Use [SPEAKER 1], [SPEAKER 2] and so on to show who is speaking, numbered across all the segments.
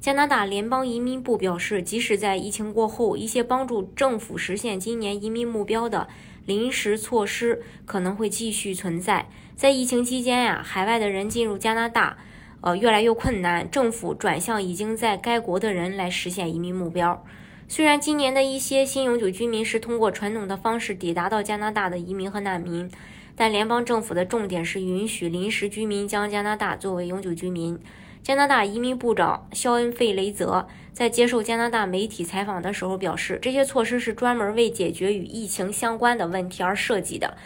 [SPEAKER 1] 加拿大联邦移民部表示，即使在疫情过后，一些帮助政府实现今年移民目标的临时措施可能会继续存在。在疫情期间呀，海外的人进入加拿大，呃，越来越困难。政府转向已经在该国的人来实现移民目标。虽然今年的一些新永久居民是通过传统的方式抵达到加拿大的移民和难民，但联邦政府的重点是允许临时居民将加拿大作为永久居民。加拿大移民部长肖恩·费雷泽在接受加拿大媒体采访的时候表示，这些措施是专门为解决与疫情相关的问题而设计的，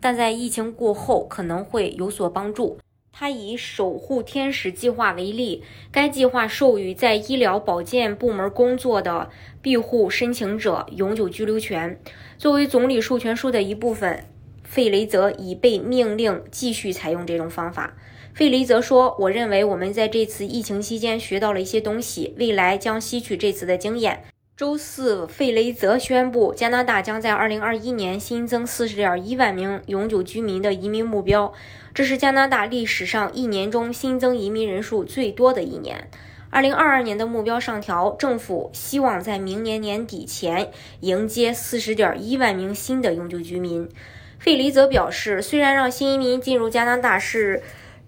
[SPEAKER 1] 但在疫情过后可能会有所帮助。他以“守护天使”计划为例，该计划授予在医疗保健部门工作的庇护申请者永久居留权。作为总理授权书的一部分，费雷泽已被命令继续采用这种方法。费雷泽说：“我认为我们在这次疫情期间学到了一些东西，未来将吸取这次的经验。”周四，费雷泽宣布，加拿大将在2021年新增40.1万名永久居民的移民目标，这是加拿大历史上一年中新增移民人数最多的一年。2022年的目标上调，政府希望在明年年底前迎接40.1万名新的永久居民。费里泽表示，虽然让新移民进入加拿大是。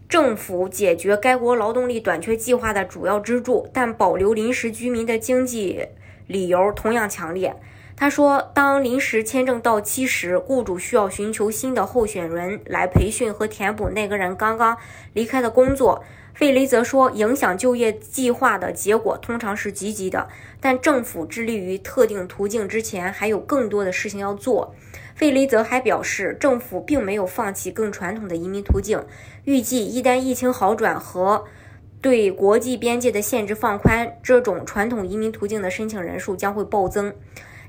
[SPEAKER 1] 政府解决该国劳动力短缺计划的主要支柱，但保留临时居民的经济理由同样强烈。他说，当临时签证到期时，雇主需要寻求新的候选人来培训和填补那个人刚刚离开的工作。费雷泽说，影响就业计划的结果通常是积极的，但政府致力于特定途径之前，还有更多的事情要做。费雷泽还表示，政府并没有放弃更传统的移民途径，预计一旦疫情好转和对国际边界的限制放宽，这种传统移民途径的申请人数将会暴增。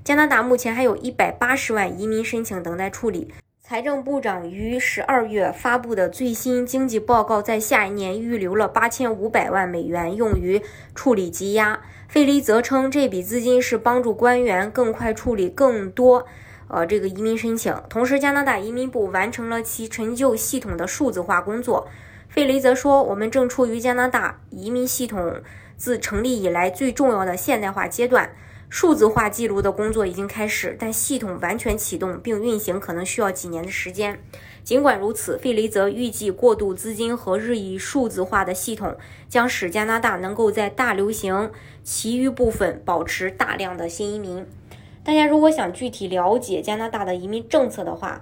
[SPEAKER 1] 加拿大目前还有一百八十万移民申请等待处理。财政部长于十二月发布的最新经济报告，在下一年预留了八千五百万美元用于处理积压。费利则称，这笔资金是帮助官员更快处理更多呃这个移民申请。同时，加拿大移民部完成了其陈旧系统的数字化工作。费雷则说：“我们正处于加拿大移民系统自成立以来最重要的现代化阶段。”数字化记录的工作已经开始，但系统完全启动并运行可能需要几年的时间。尽管如此，费雷泽预计过渡资金和日益数字化的系统将使加拿大能够在大流行其余部分保持大量的新移民。大家如果想具体了解加拿大的移民政策的话，